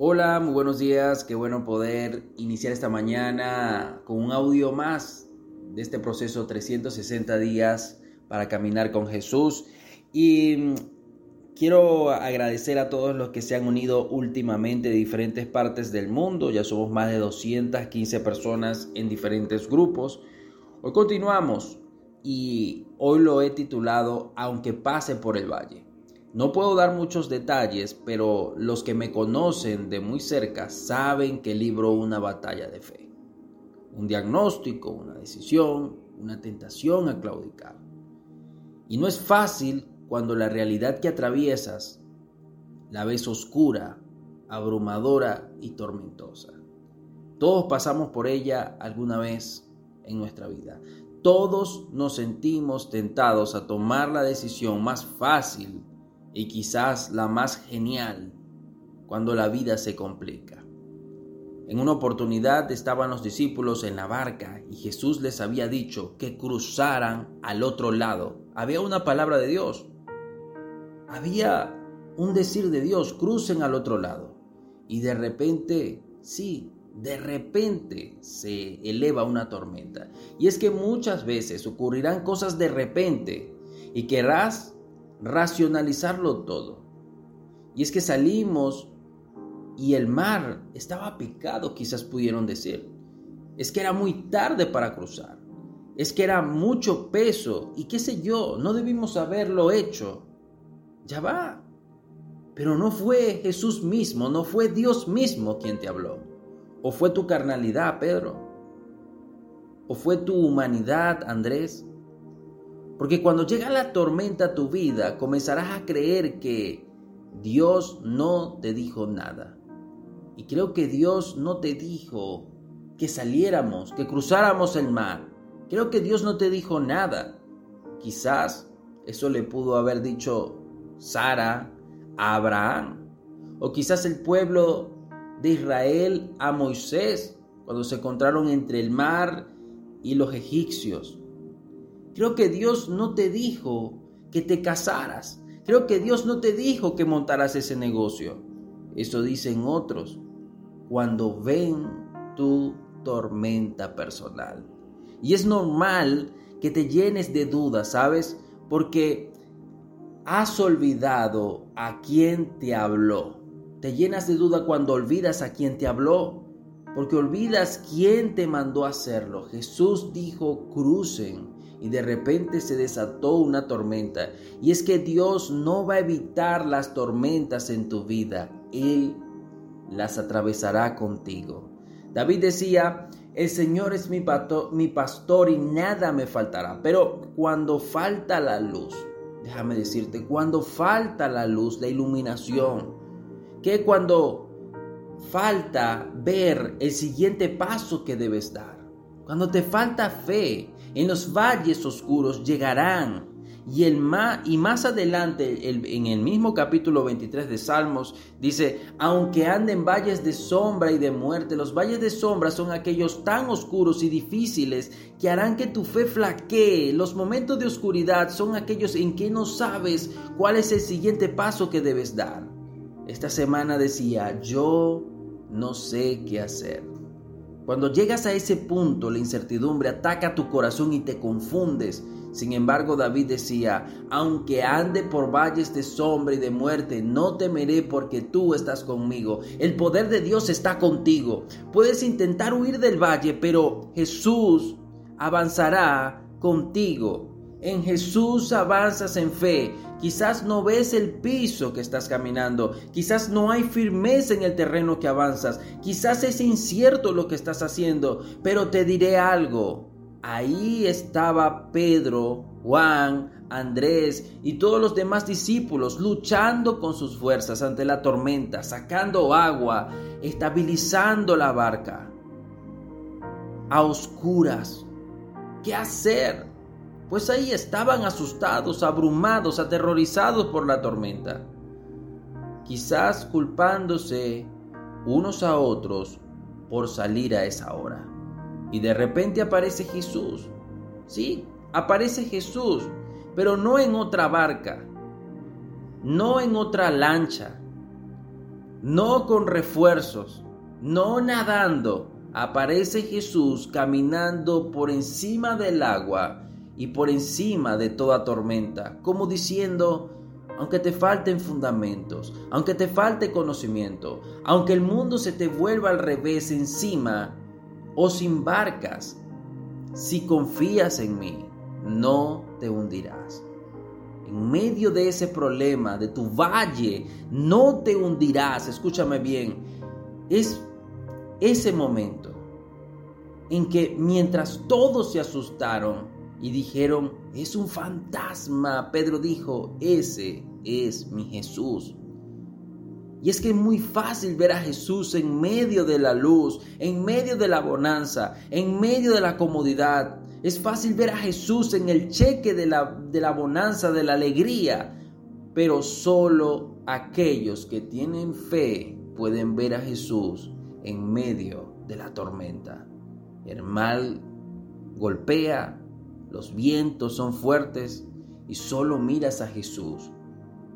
Hola, muy buenos días, qué bueno poder iniciar esta mañana con un audio más de este proceso 360 días para caminar con Jesús. Y mm, quiero agradecer a todos los que se han unido últimamente de diferentes partes del mundo, ya somos más de 215 personas en diferentes grupos. Hoy continuamos y hoy lo he titulado Aunque pase por el valle. No puedo dar muchos detalles, pero los que me conocen de muy cerca saben que libro una batalla de fe. Un diagnóstico, una decisión, una tentación a claudicar. Y no es fácil cuando la realidad que atraviesas la ves oscura, abrumadora y tormentosa. Todos pasamos por ella alguna vez en nuestra vida. Todos nos sentimos tentados a tomar la decisión más fácil y quizás la más genial cuando la vida se complica. En una oportunidad estaban los discípulos en la barca y Jesús les había dicho que cruzaran al otro lado. Había una palabra de Dios. Había un decir de Dios, crucen al otro lado. Y de repente, sí, de repente se eleva una tormenta. Y es que muchas veces ocurrirán cosas de repente y querrás racionalizarlo todo. Y es que salimos y el mar estaba picado, quizás pudieron decir. Es que era muy tarde para cruzar. Es que era mucho peso y qué sé yo, no debimos haberlo hecho. Ya va. Pero no fue Jesús mismo, no fue Dios mismo quien te habló. O fue tu carnalidad, Pedro. O fue tu humanidad, Andrés. Porque cuando llega la tormenta a tu vida, comenzarás a creer que Dios no te dijo nada. Y creo que Dios no te dijo que saliéramos, que cruzáramos el mar. Creo que Dios no te dijo nada. Quizás eso le pudo haber dicho Sara a Abraham. O quizás el pueblo de Israel a Moisés cuando se encontraron entre el mar y los egipcios. Creo que Dios no te dijo que te casaras. Creo que Dios no te dijo que montaras ese negocio. Eso dicen otros cuando ven tu tormenta personal. Y es normal que te llenes de dudas, ¿sabes? Porque has olvidado a quien te habló. Te llenas de duda cuando olvidas a quien te habló, porque olvidas quién te mandó a hacerlo. Jesús dijo, crucen y de repente se desató una tormenta. Y es que Dios no va a evitar las tormentas en tu vida, Él las atravesará contigo. David decía, el Señor es mi, mi pastor y nada me faltará. Pero cuando falta la luz, déjame decirte, cuando falta la luz, la iluminación, que cuando falta ver el siguiente paso que debes dar, cuando te falta fe, en los valles oscuros llegarán. Y, el más, y más adelante, en el mismo capítulo 23 de Salmos, dice, aunque anden valles de sombra y de muerte, los valles de sombra son aquellos tan oscuros y difíciles que harán que tu fe flaquee. Los momentos de oscuridad son aquellos en que no sabes cuál es el siguiente paso que debes dar. Esta semana decía, yo no sé qué hacer. Cuando llegas a ese punto, la incertidumbre ataca tu corazón y te confundes. Sin embargo, David decía, aunque ande por valles de sombra y de muerte, no temeré porque tú estás conmigo. El poder de Dios está contigo. Puedes intentar huir del valle, pero Jesús avanzará contigo. En Jesús avanzas en fe. Quizás no ves el piso que estás caminando. Quizás no hay firmeza en el terreno que avanzas. Quizás es incierto lo que estás haciendo. Pero te diré algo. Ahí estaba Pedro, Juan, Andrés y todos los demás discípulos luchando con sus fuerzas ante la tormenta, sacando agua, estabilizando la barca. A oscuras. ¿Qué hacer? Pues ahí estaban asustados, abrumados, aterrorizados por la tormenta, quizás culpándose unos a otros por salir a esa hora. Y de repente aparece Jesús. Sí, aparece Jesús, pero no en otra barca, no en otra lancha, no con refuerzos, no nadando, aparece Jesús caminando por encima del agua y por encima de toda tormenta, como diciendo, aunque te falten fundamentos, aunque te falte conocimiento, aunque el mundo se te vuelva al revés encima o sin barcas, si confías en mí, no te hundirás. En medio de ese problema, de tu valle, no te hundirás. Escúchame bien. Es ese momento en que mientras todos se asustaron y dijeron, es un fantasma, Pedro dijo, ese es mi Jesús. Y es que es muy fácil ver a Jesús en medio de la luz, en medio de la bonanza, en medio de la comodidad. Es fácil ver a Jesús en el cheque de la, de la bonanza, de la alegría. Pero solo aquellos que tienen fe pueden ver a Jesús en medio de la tormenta. El mal golpea, los vientos son fuertes y solo miras a Jesús.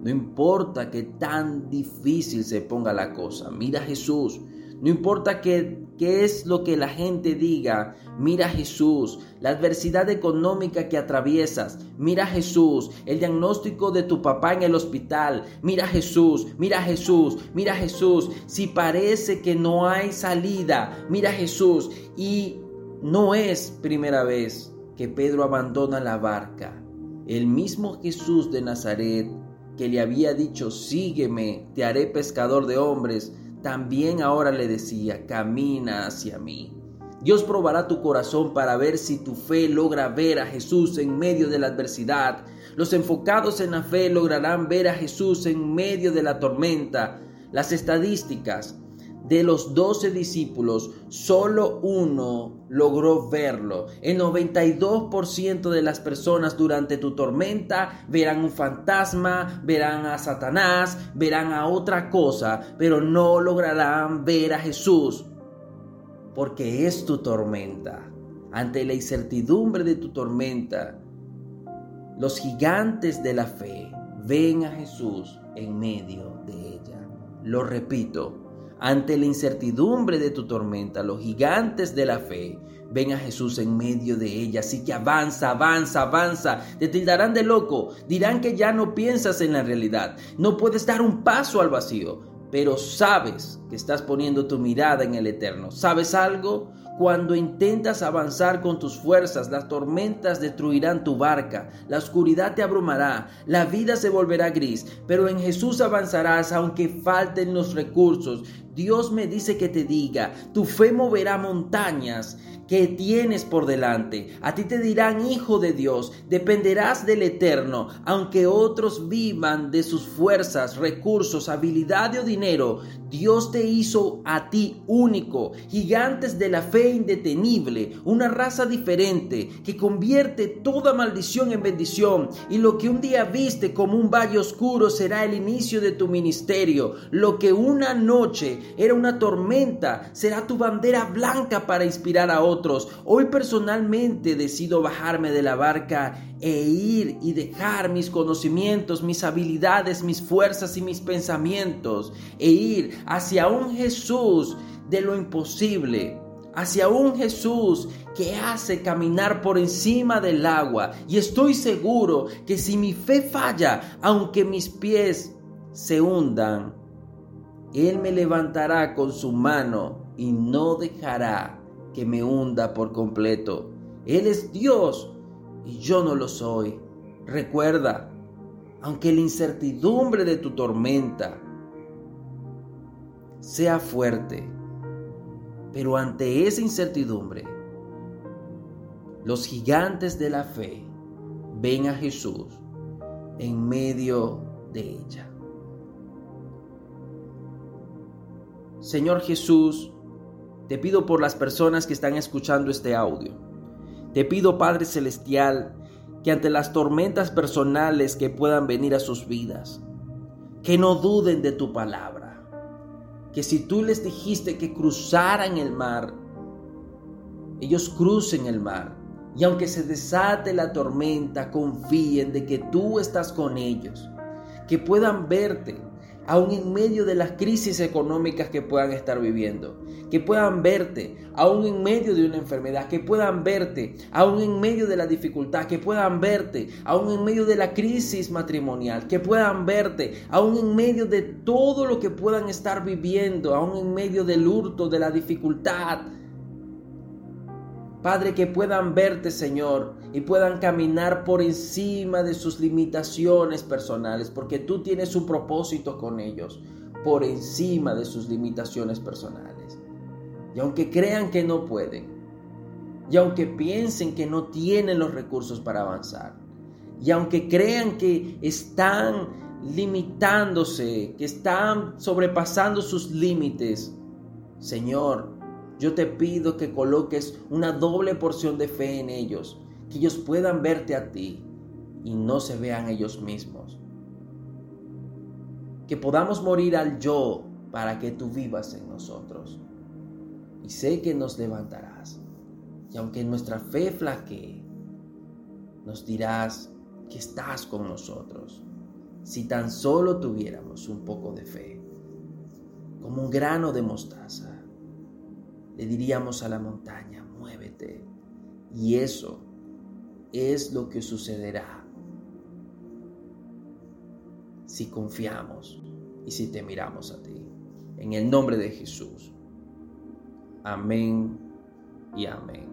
No importa que tan difícil se ponga la cosa, mira a Jesús. No importa qué, es lo que la gente diga, mira a Jesús. La adversidad económica que atraviesas, mira a Jesús. El diagnóstico de tu papá en el hospital, mira a Jesús, mira a Jesús, mira a Jesús. Si parece que no hay salida, mira a Jesús. Y no es primera vez que Pedro abandona la barca. El mismo Jesús de Nazaret que le había dicho, sígueme, te haré pescador de hombres, también ahora le decía, camina hacia mí. Dios probará tu corazón para ver si tu fe logra ver a Jesús en medio de la adversidad. Los enfocados en la fe lograrán ver a Jesús en medio de la tormenta. Las estadísticas de los doce discípulos, solo uno logró verlo. El 92% de las personas durante tu tormenta verán un fantasma, verán a Satanás, verán a otra cosa, pero no lograrán ver a Jesús, porque es tu tormenta. Ante la incertidumbre de tu tormenta, los gigantes de la fe ven a Jesús en medio de ella. Lo repito, ante la incertidumbre de tu tormenta, los gigantes de la fe ven a Jesús en medio de ella. Así que avanza, avanza, avanza. Te tildarán de loco. Dirán que ya no piensas en la realidad. No puedes dar un paso al vacío. Pero sabes que estás poniendo tu mirada en el eterno. ¿Sabes algo? Cuando intentas avanzar con tus fuerzas, las tormentas destruirán tu barca, la oscuridad te abrumará, la vida se volverá gris, pero en Jesús avanzarás aunque falten los recursos. Dios me dice que te diga, tu fe moverá montañas que tienes por delante. A ti te dirán, hijo de Dios, dependerás del Eterno, aunque otros vivan de sus fuerzas, recursos, habilidad o dinero. Dios te hizo a ti único, gigantes de la fe indetenible, una raza diferente que convierte toda maldición en bendición. Y lo que un día viste como un valle oscuro será el inicio de tu ministerio. Lo que una era una tormenta será tu bandera blanca para inspirar a otros. Hoy personalmente decido bajarme de la barca e ir y dejar mis conocimientos, mis habilidades, mis fuerzas y mis pensamientos e ir hacia un Jesús de lo imposible, hacia un Jesús que hace caminar por encima del agua. Y estoy seguro que si mi fe falla, aunque mis pies se hundan, Él me levantará con su mano y no dejará que me hunda por completo. Él es Dios y yo no lo soy. Recuerda, aunque la incertidumbre de tu tormenta sea fuerte, pero ante esa incertidumbre, los gigantes de la fe ven a Jesús en medio de ella. Señor Jesús, te pido por las personas que están escuchando este audio. Te pido, Padre Celestial, que ante las tormentas personales que puedan venir a sus vidas, que no duden de tu palabra. Que si tú les dijiste que cruzaran el mar, ellos crucen el mar. Y aunque se desate la tormenta, confíen de que tú estás con ellos. Que puedan verte, aún en medio de las crisis económicas que puedan estar viviendo, que puedan verte, aún en medio de una enfermedad, que puedan verte, aún en medio de la dificultad, que puedan verte, aún en medio de la crisis matrimonial, que puedan verte, aún en medio de todo lo que puedan estar viviendo, aún en medio del hurto, de la dificultad, Padre, que puedan verte, Señor, y puedan caminar por encima de sus limitaciones personales, porque tú tienes un propósito con ellos, por encima de sus limitaciones personales. Y aunque crean que no pueden, y aunque piensen que no tienen los recursos para avanzar, y aunque crean que están limitándose, que están sobrepasando sus límites, Señor, yo te pido que coloques una doble porción de fe en ellos, que ellos puedan verte a ti y no se vean ellos mismos. Que podamos morir al yo para que tú vivas en nosotros. Y sé que nos levantarás. Y aunque nuestra fe flaquee, nos dirás que estás con nosotros. Si tan solo tuviéramos un poco de fe, como un grano de mostaza le diríamos a la montaña, muévete. Y eso es lo que sucederá si confiamos y si te miramos a ti. En el nombre de Jesús. Amén y amén.